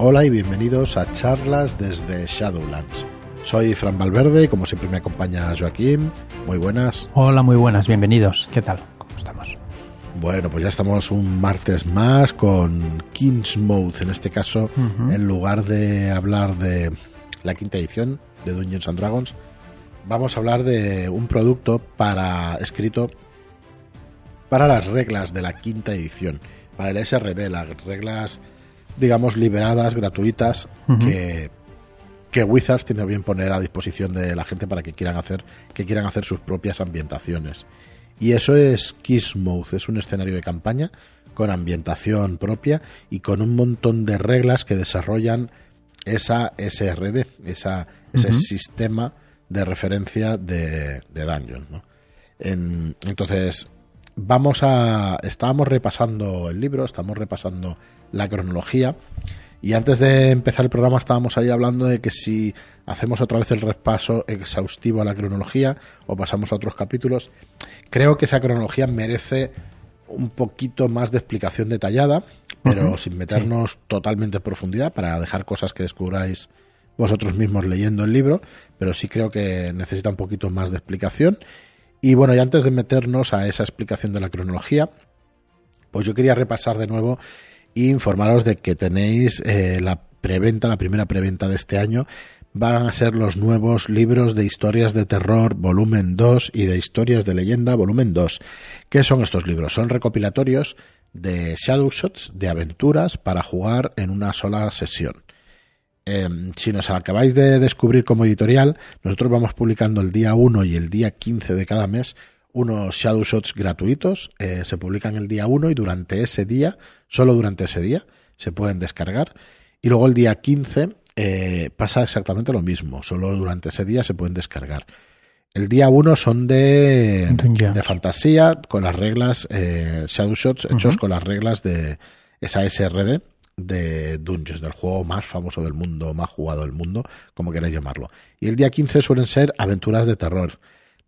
Hola y bienvenidos a charlas desde Shadowlands. Soy Fran Valverde y como siempre me acompaña Joaquín. Muy buenas. Hola, muy buenas, bienvenidos. ¿Qué tal? ¿Cómo estamos? Bueno, pues ya estamos un martes más con King's Mode, en este caso, en lugar de hablar de la quinta edición de Dungeons and Dragons, vamos a hablar de un producto para escrito para las reglas de la quinta edición, para el SRD, las reglas digamos, liberadas, gratuitas, que, que Wizards tiene bien poner a disposición de la gente para que quieran hacer, que quieran hacer sus propias ambientaciones. Y eso es Kissmouth, es un escenario de campaña con ambientación propia y con un montón de reglas que desarrollan esa SRD, esa, ese sistema de referencia de, de Dungeon. entonces, vamos a. Estábamos repasando el libro, estamos repasando la cronología. Y antes de empezar el programa estábamos ahí hablando de que si hacemos otra vez el repaso exhaustivo a la cronología o pasamos a otros capítulos, creo que esa cronología merece un poquito más de explicación detallada, pero sin meternos totalmente en profundidad para dejar cosas que descubráis vosotros mismos leyendo el libro, pero sí creo que necesita un poquito más de explicación. Y bueno, y antes de meternos a esa explicación de la cronología, pues yo quería repasar de nuevo informaros de que tenéis eh, la preventa, la primera preventa de este año. Van a ser los nuevos libros de historias de terror volumen 2 y de historias de leyenda volumen 2. ¿Qué son estos libros? Son recopilatorios de shadow shots, de aventuras para jugar en una sola sesión. Em, si nos acabáis de descubrir como editorial, nosotros vamos publicando el día 1 y el día 15 de cada mes unos shadow shots gratuitos. Eh, se publican el día 1 y durante ese día, solo durante ese día, se pueden descargar. Y luego el día 15 eh, pasa exactamente lo mismo, solo durante ese día se pueden descargar. El día 1 son de, de fantasía, con las reglas, eh, Shadow Shots hechos con las reglas de esa SRD de Dungeons, del juego más famoso del mundo, más jugado del mundo, como queráis llamarlo. Y el día 15 suelen ser aventuras de terror.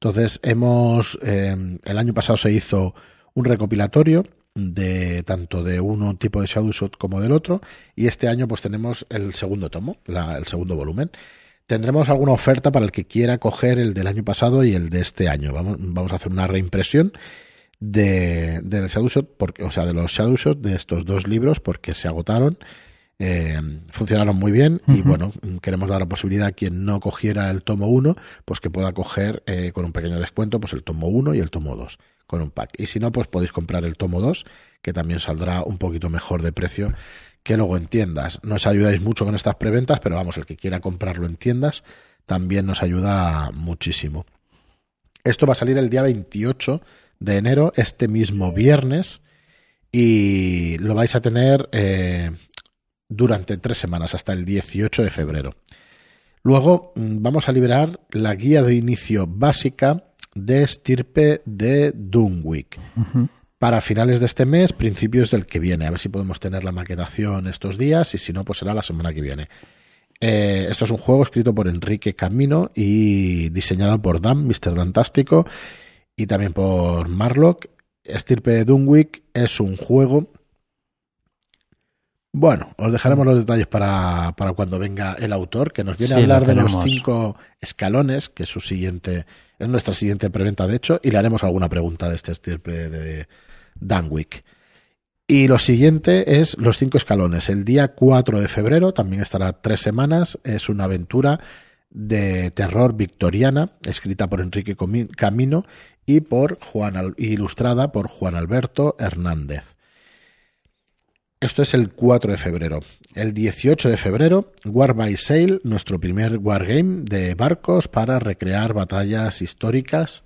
Entonces, hemos. Eh, el año pasado se hizo un recopilatorio de tanto de uno tipo de Shadowshot como del otro. Y este año, pues tenemos el segundo tomo, el segundo volumen. Tendremos alguna oferta para el que quiera coger el del año pasado y el de este año. Vamos, vamos a hacer una reimpresión de, del Shadowshot, porque, o sea, de los Shadowshot de estos dos libros, porque se agotaron. Eh, funcionaron muy bien y bueno, queremos dar la posibilidad a quien no cogiera el tomo 1, pues que pueda coger eh, con un pequeño descuento pues el tomo 1 y el tomo 2 con un pack. Y si no, pues podéis comprar el tomo 2, que también saldrá un poquito mejor de precio que luego en tiendas. Nos ayudáis mucho con estas preventas, pero vamos, el que quiera comprarlo en tiendas también nos ayuda muchísimo. Esto va a salir el día 28 de enero, este mismo viernes, y lo vais a tener eh, durante tres semanas, hasta el 18 de febrero. Luego mm, vamos a liberar la guía de inicio básica de estirpe de Dunwick. Para finales de este mes, principios del que viene. A ver si podemos tener la maquetación estos días y si no, pues será la semana que viene. Eh, esto es un juego escrito por Enrique Camino y diseñado por Dan, Mr. Dantástico, y también por Marlock. Estirpe de Dunwick es un juego. Bueno, os dejaremos los detalles para, para cuando venga el autor, que nos viene a hablar de los cinco escalones, que es su siguiente, es nuestra siguiente preventa, de hecho, y le haremos alguna pregunta de este estirpe de Dunwick. Y lo siguiente es los cinco escalones. El día 4 de febrero, también estará tres semanas, es una aventura de terror victoriana, escrita por Enrique Camino y por Juan ilustrada por Juan Alberto Hernández. Esto es el 4 de febrero. El 18 de febrero, War by Sail, nuestro primer wargame de barcos para recrear batallas históricas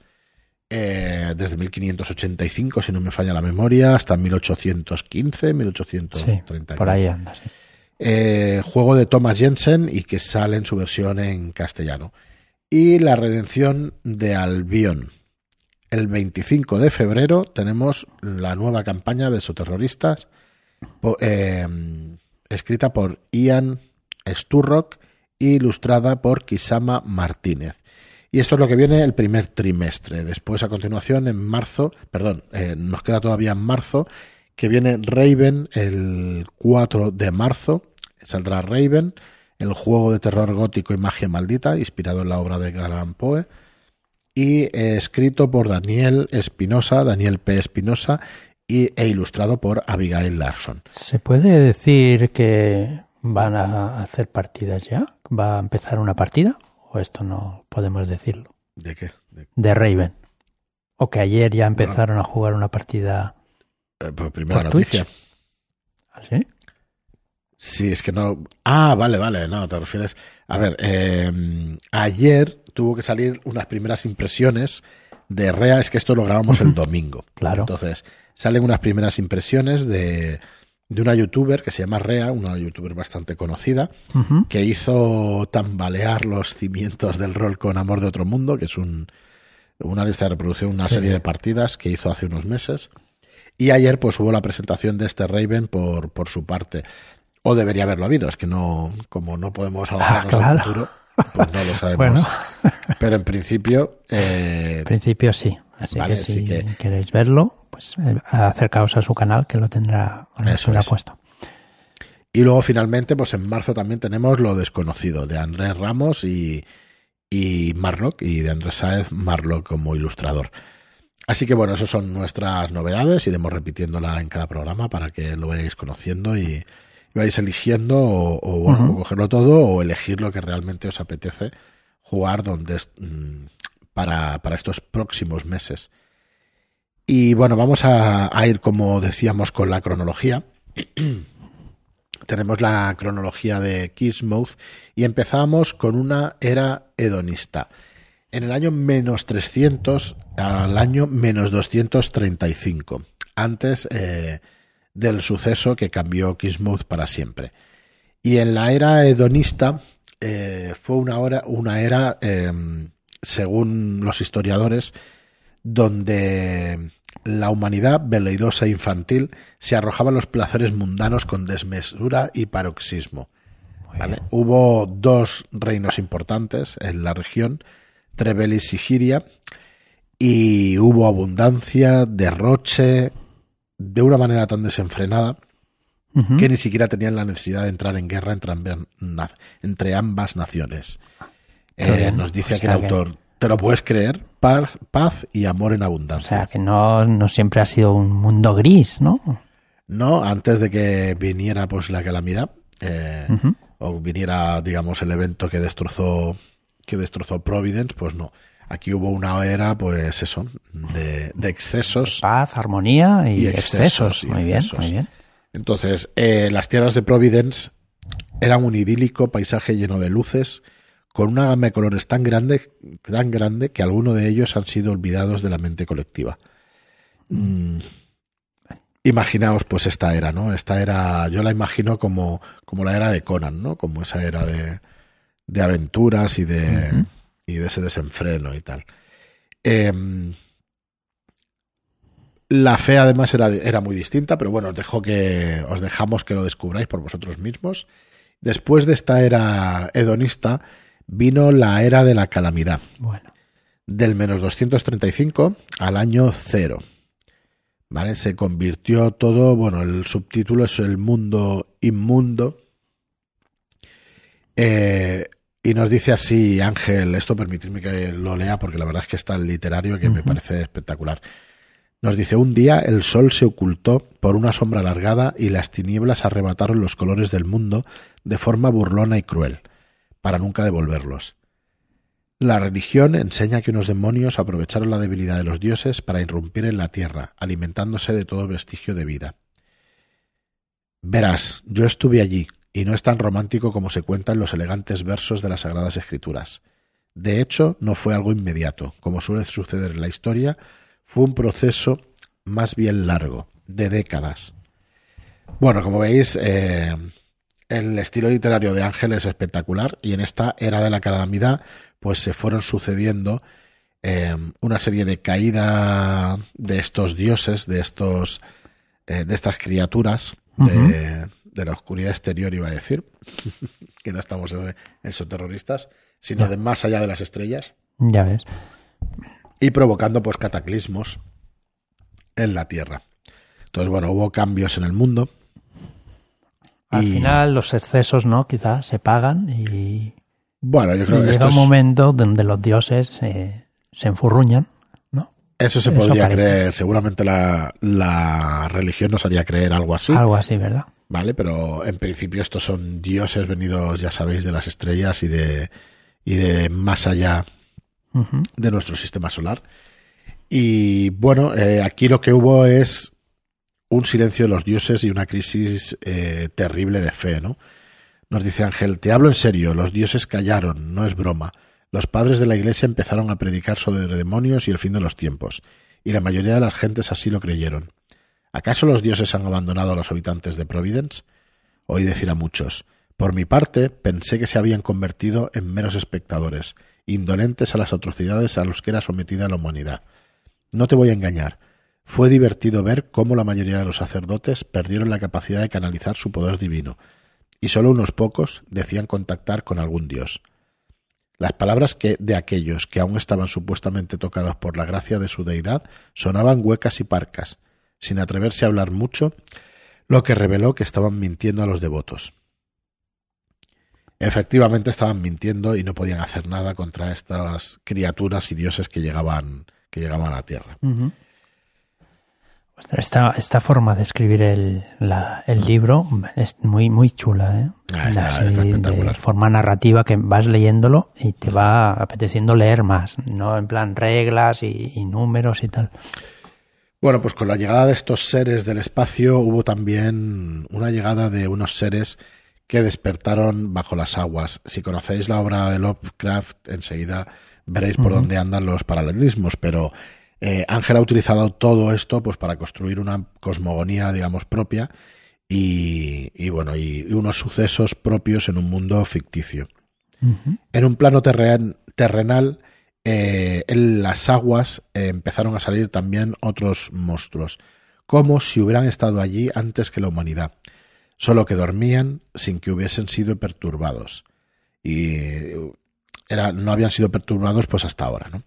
eh, desde 1585, si no me falla la memoria, hasta 1815, 1830. por ahí anda, eh, juego de Thomas Jensen y que sale en su versión en castellano. Y La redención de Albion. El 25 de febrero tenemos la nueva campaña de soterroristas eh, escrita por Ian Sturrock e ilustrada por Kisama Martínez. Y esto es lo que viene el primer trimestre. Después, a continuación, en marzo, perdón, eh, nos queda todavía en marzo, que viene Raven el 4 de marzo, Saldrá Raven, el juego de terror gótico y magia maldita, inspirado en la obra de Galan Poe, y eh, escrito por Daniel Espinosa, Daniel P. Espinosa, e ilustrado por Abigail Larson. ¿Se puede decir que van a hacer partidas ya? ¿Va a empezar una partida? ¿O esto no podemos decirlo? ¿De qué? De, De Raven. ¿O que ayer ya empezaron a jugar una partida eh, pues primera por noticia. Twitch? ¿Así? Sí, es que no. Ah, vale, vale, no, te refieres. A ver, eh, ayer tuvo que salir unas primeras impresiones de Rea, es que esto lo grabamos el domingo. Claro. Entonces, salen unas primeras impresiones de, de una youtuber que se llama Rea, una youtuber bastante conocida, que hizo tambalear los cimientos del rol con Amor de Otro Mundo, que es un, una lista de reproducción, una Sí. serie de partidas que hizo hace unos meses. Y ayer pues hubo la presentación de este Raven por, por su parte. O debería haberlo habido, es que no, como no podemos avanzar Ah, claro. futuro, pues no lo sabemos. Bueno. Pero en principio, eh, En principio sí. Así Vale, que si así que- queréis verlo, pues eh, acercaos a su canal que lo tendrá, lo tendrá puesto. Y luego finalmente, pues en marzo también tenemos lo desconocido de Andrés Ramos y, y Marlock, y de Andrés Sáez Marlock como ilustrador. Así que bueno, esas son nuestras novedades, iremos repitiéndola en cada programa para que lo vayáis conociendo y, vais eligiendo o, o, bueno, o cogerlo todo o elegir lo que realmente os apetece jugar donde mm, para, para estos próximos meses. Y bueno, vamos a, ir, como decíamos, con la cronología tenemos la cronología de Kismuth y empezamos con una era hedonista. En el año menos 300 al año menos 235, antes eh, del suceso que cambió Kismuth para siempre. Y en la era hedonista eh, fue una, hora, una era, eh, según los historiadores, donde la humanidad veleidosa e infantil se arrojaba a los placeres mundanos con desmesura y paroxismo. Hubo dos reinos importantes en la región, Trebel y Sigiria, y hubo abundancia, derroche, de una manera tan desenfrenada que ni siquiera tenían la necesidad de entrar en guerra entre ambas naciones. Eh, bien. nos dice O aquí sea el que- autor, ¿te lo puedes creer? Paz, paz y amor en O abundancia. sea, que no, no siempre ha sido un mundo gris, ¿no? No, antes de que viniera pues la calamidad, eh, o viniera, digamos, el evento que destrozó, que destrozó Providence, pues no. Aquí hubo una era, pues eso, de, de excesos. Paz, armonía y, Y excesos, excesos. y Muy bien, excesos. muy bien. Entonces, eh, las tierras de Providence eran un idílico paisaje lleno de luces, con una gama de colores tan grande, tan grande que algunos de ellos han sido olvidados de la mente colectiva. Mm, Imaginaos pues esta era, ¿no? Esta era, yo la imagino como, como la era de Conan, ¿no? Como esa era de, de aventuras y de, y de ese desenfreno y tal. Em, la fe además era, era muy distinta, pero bueno, os, dejo que, os dejamos que lo descubráis por vosotros mismos. Después de esta era hedonista vino la era de la calamidad, Bueno, del menos 235 al año cero. ¿Vale? Se convirtió todo, bueno, el subtítulo es El mundo inmundo. Eh, y nos dice así, Ángel, esto permitidme que lo lea porque la verdad es que está el literario que me parece espectacular. Nos dice, un día el sol se ocultó por una sombra alargada y las tinieblas arrebataron los colores del mundo de forma burlona y cruel, para nunca devolverlos. La religión enseña que unos demonios aprovecharon la debilidad de los dioses para irrumpir en la tierra, alimentándose de todo vestigio de vida. Verás, yo estuve allí, y no es tan romántico como se cuenta en los elegantes versos de las Sagradas Escrituras. De hecho, no fue algo inmediato, como suele suceder en la historia, fue un proceso más bien largo, de décadas. Bueno, como veis, eh, el estilo literario de Ángel es espectacular y en esta era de la calamidad pues se fueron sucediendo eh, una serie de caída de estos dioses, de estos eh, de estas criaturas de, de la oscuridad exterior iba a decir que no estamos en esos terroristas, sino Ya. de más allá de las estrellas ya ves. y provocando pues cataclismos en la Tierra. Entonces, bueno, hubo cambios en el mundo. Al Y- final los excesos, ¿no? Quizás se pagan y, Bueno, yo y creo que llega un es- momento donde los dioses eh, se enfurruñan, ¿no? eso se podría creer. Seguramente la, la religión nos haría creer algo así. Algo así, ¿verdad? ¿vale? Pero en principio estos son dioses venidos, ya sabéis, de las estrellas y de, y de más allá de nuestro sistema solar. Y bueno, eh, aquí lo que hubo es un silencio de los dioses y una crisis eh, terrible de fe, ¿no? Nos dice Ángel, te hablo en serio, los dioses callaron, no es broma. Los padres de la iglesia empezaron a predicar sobre demonios y el fin de los tiempos, y la mayoría de las gentes así lo creyeron. ¿Acaso los dioses han abandonado a los habitantes de Providence? Oí decir a muchos. Por mi parte, pensé que se habían convertido en meros espectadores, indolentes a las atrocidades a los que era sometida la humanidad. No te voy a engañar. Fue divertido ver cómo la mayoría de los sacerdotes perdieron la capacidad de canalizar su poder divino, y solo unos pocos decían contactar con algún dios. Las palabras que de aquellos que aún estaban supuestamente tocados por la gracia de su deidad sonaban huecas y parcas, sin atreverse a hablar mucho, lo que reveló que estaban mintiendo a los devotos. Efectivamente estaban mintiendo y no podían hacer nada contra estas criaturas y dioses que llegaban, que llegaban a la tierra. Esta, esta forma de escribir el, la- el libro es muy, muy chula, ¿eh? Ah, está- Así, está de espectacular. forma narrativa que vas leyéndolo y te va apeteciendo leer más, no en plan reglas y, y números y tal. Bueno, pues con la llegada de estos seres del espacio hubo también una llegada de unos seres que despertaron bajo las aguas. Si conocéis la obra de Lovecraft, enseguida veréis por dónde andan los paralelismos, pero eh, Ángel ha utilizado todo esto pues para construir una cosmogonía, digamos, propia y, y, bueno, y, y unos sucesos propios en un mundo ficticio. En un plano terren- terrenal, eh, en las aguas eh, empezaron a salir también otros monstruos, como si hubieran estado allí antes que la humanidad, solo que dormían sin que hubiesen sido perturbados. Y era, no habían sido perturbados pues hasta ahora, ¿no?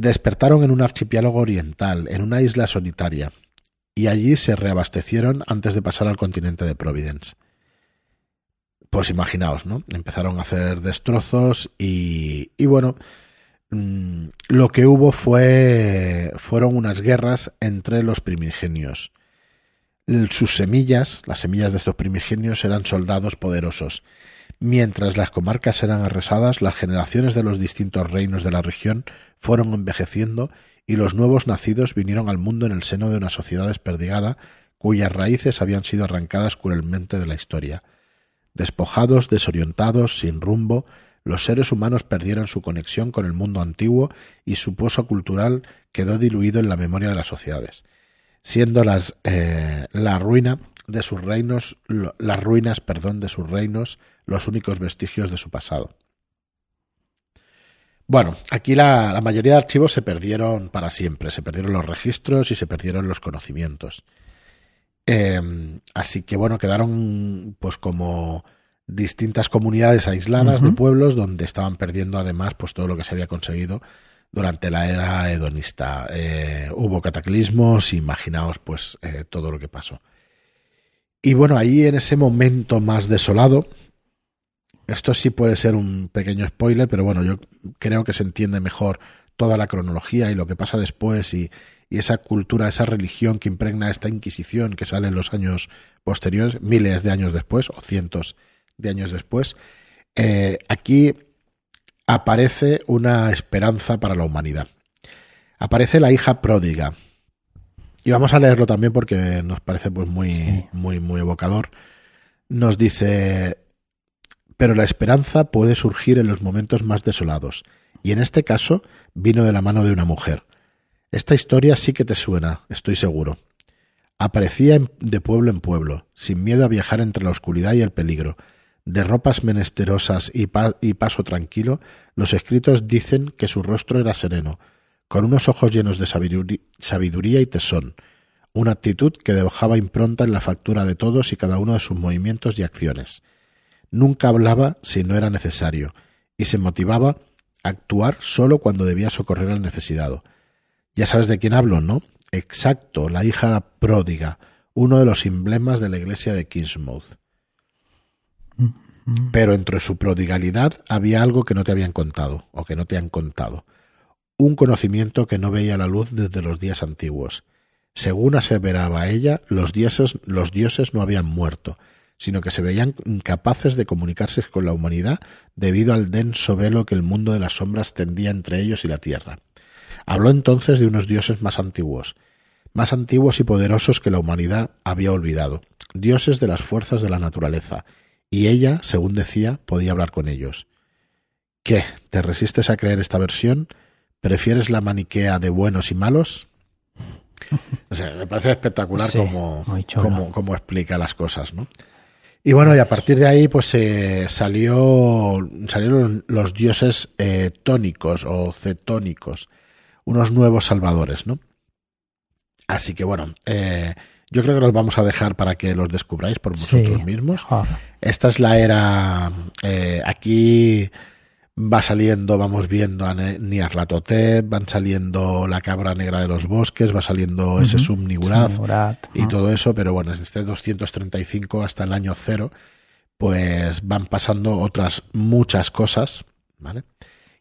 Despertaron en un archipiélago oriental, en una isla solitaria, y allí se reabastecieron antes de pasar al continente de Providence. Pues imaginaos, ¿no? Empezaron a hacer destrozos y, y bueno, mm, lo que hubo fue fueron unas guerras entre los primigenios. Sus semillas, las semillas de estos primigenios, eran soldados poderosos. Mientras las comarcas eran arrasadas, las generaciones de los distintos reinos de la región fueron envejeciendo y los nuevos nacidos vinieron al mundo en el seno de una sociedad desperdigada cuyas raíces habían sido arrancadas cruelmente de la historia. Despojados, desorientados, sin rumbo, los seres humanos perdieron su conexión con el mundo antiguo y su pozo cultural quedó diluido en la memoria de las sociedades, siendo las, eh, la ruina de sus reinos, las ruinas, perdón, de sus reinos, los únicos vestigios de su pasado. Bueno, aquí la, la mayoría de archivos se perdieron para siempre, se perdieron los registros y se perdieron los conocimientos. Eh, así que bueno, quedaron pues como distintas comunidades aisladas de pueblos donde estaban perdiendo además pues todo lo que se había conseguido durante la era hedonista. Eh, hubo cataclismos, imaginaos pues eh, todo lo que pasó. Y bueno, ahí en ese momento más desolado, esto sí puede ser un pequeño spoiler, pero bueno, yo creo que se entiende mejor toda la cronología y lo que pasa después y, esa cultura, esa religión que impregna esta Inquisición que sale en los años posteriores, miles de años después o cientos de años después. Eh, aquí aparece una esperanza para la humanidad. Aparece la hija pródiga. Y vamos a leerlo también porque nos parece pues muy, Sí. muy, muy evocador. Nos dice, pero la esperanza puede surgir en los momentos más desolados, y en este caso vino de la mano de una mujer. Esta historia sí que te suena, estoy seguro. Aparecía de pueblo en pueblo, sin miedo a viajar entre la oscuridad y el peligro. De ropas menesterosas y, pa- y paso tranquilo, los escritos dicen que su rostro era sereno, con unos ojos llenos de sabiduría y tesón, una actitud que dejaba impronta en la factura de todos y cada uno de sus movimientos y acciones. Nunca hablaba si no era necesario, y se motivaba a actuar solo cuando debía socorrer al necesitado. Ya sabes de quién hablo, ¿no? Exacto, la hija pródiga, uno de los emblemas de la iglesia de Kingsmouth. Pero entre su prodigalidad había algo que no te habían contado, o que no te han contado. Un conocimiento que no veía la luz desde los días antiguos. Según aseveraba ella, los dioses, los dioses no habían muerto, sino que se veían incapaces de comunicarse con la humanidad debido al denso velo que el mundo de las sombras tendía entre ellos y la tierra. Habló entonces de unos dioses más antiguos, más antiguos y poderosos que la humanidad había olvidado, dioses de las fuerzas de la naturaleza, y ella, según decía, podía hablar con ellos. ¿Qué? ¿Te resistes a creer esta versión? ¿Prefieres la maniquea de buenos y malos? O sea, me parece espectacular como, como, explica las cosas, ¿no? Y bueno, y a partir de ahí, pues eh, salió, salieron los dioses eh, tónicos o cetónicos, unos nuevos salvadores, ¿no? Así que bueno, eh, yo creo que los vamos a dejar para que los descubráis por vosotros mismos. Esta es la era. Eh, aquí va saliendo, vamos viendo a Niarlatotep, van saliendo la cabra negra de los bosques, va saliendo ese Sumnigurat y todo eso, pero bueno, desde este 235 hasta el año cero, pues van pasando otras muchas cosas, ¿vale?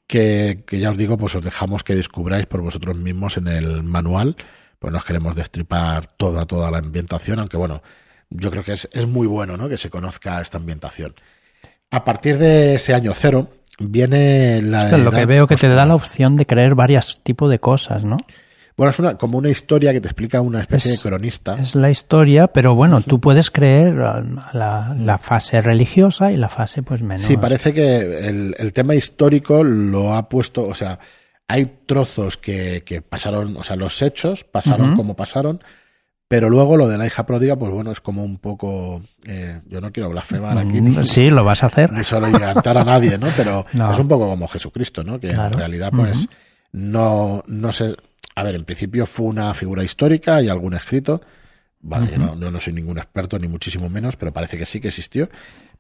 Que, que ya os digo, pues os dejamos que descubráis por vosotros mismos en el manual pues nos queremos destripar toda, toda la ambientación, aunque bueno, yo creo que es, es muy bueno ¿no? que se conozca esta ambientación. A partir de ese año cero viene la... lo que veo que te da la opción de creer varios tipos de cosas, ¿no? Bueno, es una, como una historia que te explica una especie de cronista. Es la historia, pero bueno, tú puedes creer la, la, fase religiosa y la fase pues menos. Sí, parece que el, el tema histórico lo ha puesto, o sea, hay trozos que, que pasaron, o sea, los hechos pasaron como pasaron, pero luego lo de la hija pródiga, pues bueno, es como un poco. Eh, yo no quiero blasfemar aquí. Ni, sí, lo vas a hacer. Ni solo encantar a nadie, ¿no? Pero es un poco como Jesucristo, ¿no? Que en realidad, pues, no, no sé. A ver, en principio fue una figura histórica y algún escrito. Vale, yo, no, no soy ningún experto, ni muchísimo menos, pero parece que sí que existió.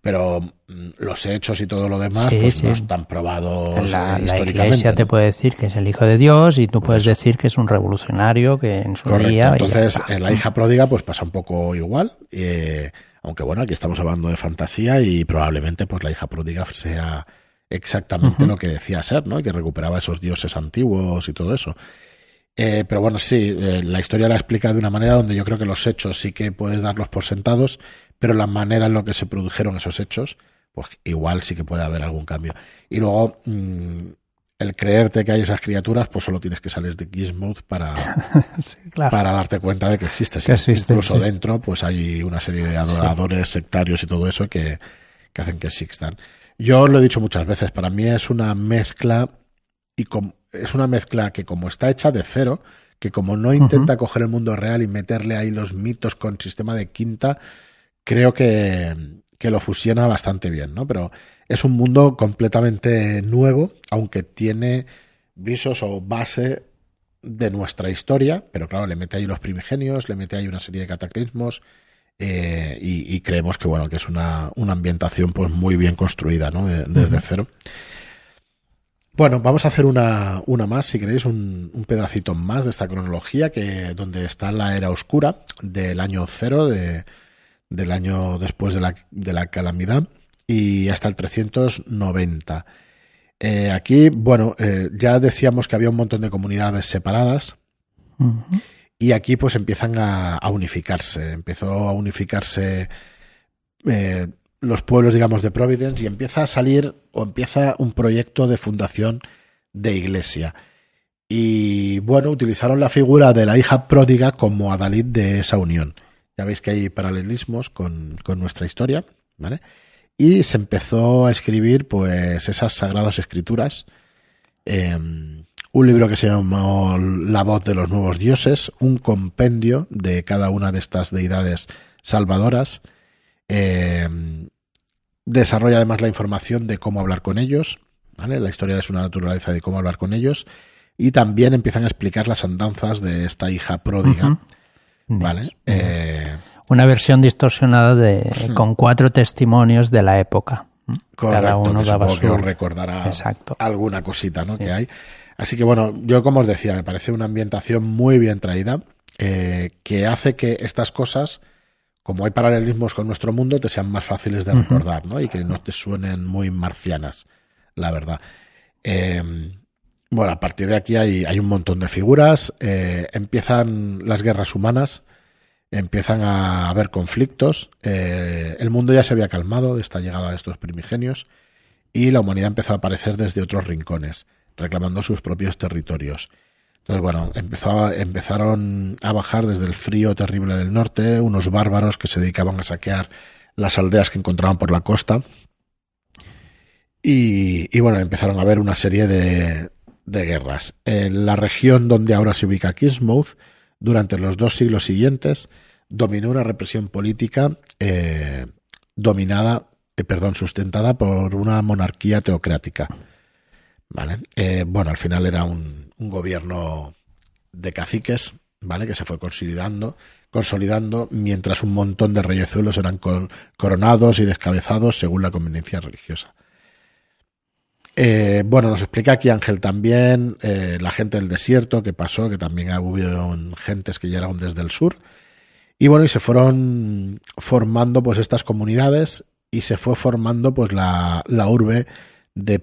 Pero mm, los hechos y todo lo demás pues no están probados la, eh, la iglesia te puede decir que es el hijo de Dios y tú puedes decir que es un revolucionario que en su día entonces en la hija pródiga pues pasa un poco igual eh, aunque bueno aquí estamos hablando de fantasía y probablemente pues la hija pródiga sea exactamente lo que decía ser no que recuperaba esos dioses antiguos y todo eso eh, pero bueno, sí, la historia la explica de una manera donde yo creo que los hechos sí que puedes darlos por sentados pero la manera en la que se produjeron esos hechos, pues igual sí que puede haber algún cambio. Y luego, mm, el creerte que hay esas criaturas, pues solo tienes que salir de Gizmodo para, para darte cuenta de que existe. Incluso dentro, pues hay una serie de adoradores, sectarios y todo eso que, que hacen que existan. Yo lo he dicho muchas veces, para mí es una mezcla y es una mezcla que como está hecha de cero, que como no intenta coger el mundo real y meterle ahí los mitos con sistema de quinta, creo que, lo fusiona bastante bien, ¿no? Pero es un mundo completamente nuevo, aunque tiene visos o base de nuestra historia, pero claro, le mete ahí los primigenios, le mete ahí una serie de cataclismos eh, y, creemos que bueno, que es una, ambientación pues muy bien construida, ¿no? desde cero. Bueno, vamos a hacer una, una más, si queréis, un, un, pedacito más de esta cronología, que donde está la era oscura del año cero de del año después de la, de la calamidad y hasta el 390. Eh, aquí, bueno, eh, ya decíamos que había un montón de comunidades separadas y aquí pues empiezan a, unificarse. Empezó a unificarse eh, los pueblos, digamos, de Providence y empieza a salir o empieza un proyecto de fundación de iglesia. Y bueno, utilizaron la figura de la hija pródiga como adalid de esa unión. Ya veis que hay paralelismos con, nuestra historia, ¿vale? Y se empezó a escribir, pues, esas sagradas escrituras. Em, un libro que se llamó La voz de los nuevos dioses, un compendio de cada una de estas deidades salvadoras. Em, desarrolla además la información de cómo hablar con ellos, ¿vale? La historia de su naturaleza de cómo hablar con ellos. Y también empiezan a explicar las andanzas de esta hija pródiga. ¿Vale? Eh, Una versión distorsionada de, con cuatro testimonios de la época. Cada uno que daba que os recordará alguna cosita ¿no? que hay. Así que bueno, yo como os decía, me parece una ambientación muy bien traída, eh, que hace que estas cosas como hay paralelismos con nuestro mundo, te sean más fáciles de recordar, ¿no? Y que no te suenen muy marcianas, la verdad. Eh, bueno, a partir de aquí hay, hay un montón de figuras. Eh, empiezan las guerras humanas, empiezan a haber conflictos. Eh, el mundo ya se había calmado de esta llegada de estos primigenios y la humanidad empezó a aparecer desde otros rincones, reclamando sus propios territorios. Entonces, bueno, empezó, empezaron a bajar desde el frío terrible del norte unos bárbaros que se dedicaban a saquear las aldeas que encontraban por la costa. Y, y bueno, empezaron a haber una serie de, de guerras. En la región donde ahora se ubica Kismouth, durante los dos siglos siguientes, dominó una represión política eh, dominada, eh, perdón, sustentada por una monarquía teocrática. ¿Vale? Eh, bueno, al final era un, un, gobierno de caciques, ¿vale? Que se fue consolidando, consolidando mientras un montón de reyezuelos eran coronados y descabezados según la conveniencia religiosa. Eh, bueno, nos explica aquí Ángel también eh, la gente del desierto que pasó, que también hubo gentes que llegaron desde el sur. Y bueno, y se fueron formando pues estas comunidades y se fue formando pues la, la urbe de,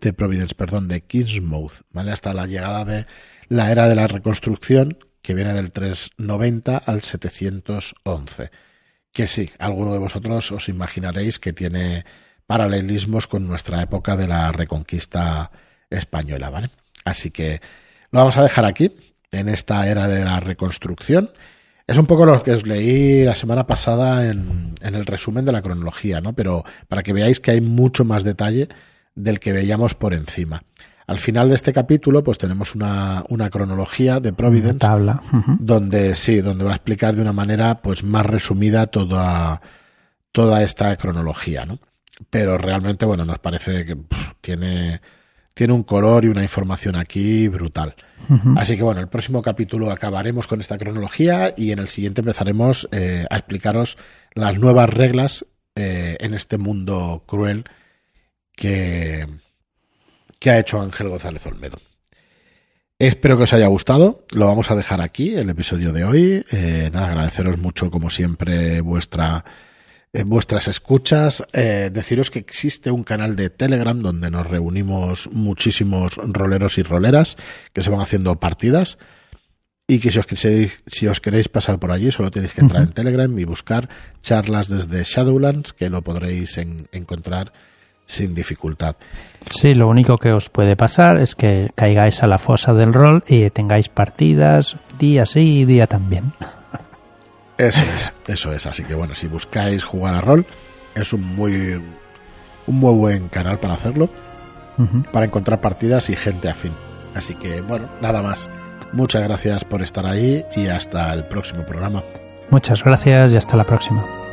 de Providence, perdón, de Kingsmouth, ¿vale? Hasta la llegada de la era de la reconstrucción, que viene del 390 al 711. Que sí, alguno de vosotros os imaginaréis que tiene paralelismos con nuestra época de la reconquista española, ¿vale? Así que lo vamos a dejar aquí, en esta era de la reconstrucción. Es un poco lo que os leí la semana pasada en, en, el resumen de la cronología, ¿no? Pero para que veáis que hay mucho más detalle del que veíamos por encima. Al final de este capítulo, pues tenemos una, una cronología de Providence. Una tabla. Uh -huh. Donde sí, donde va a explicar de una manera pues más resumida toda, toda esta cronología, ¿no? pero realmente, bueno, nos parece que pff, tiene, tiene un color y una información aquí brutal. Uh -huh. Así que bueno, el próximo capítulo acabaremos con esta cronología y en el siguiente empezaremos eh, a explicaros las nuevas reglas eh, en este mundo cruel que, que ha hecho Ángel González Olmedo. Espero que os haya gustado. Lo vamos a dejar aquí, el episodio de hoy. Eh, nada, agradeceros mucho, como siempre, vuestra vuestras escuchas, eh, deciros que existe un canal de Telegram donde nos reunimos muchísimos roleros y roleras que se van haciendo partidas y que si os, queréis, si os queréis pasar por allí solo tenéis que entrar en Telegram y buscar charlas desde Shadowlands que lo podréis en, encontrar sin dificultad. Sí, lo único que os puede pasar es que caigáis a la fosa del rol y tengáis partidas día sí y día también. Eso es, eso es. Así que bueno, si buscáis jugar a rol, es un muy, un muy buen canal para hacerlo, uh -huh. para encontrar partidas y gente afín. Así que bueno, nada más. Muchas gracias por estar ahí y hasta el próximo programa. Muchas gracias y hasta la próxima.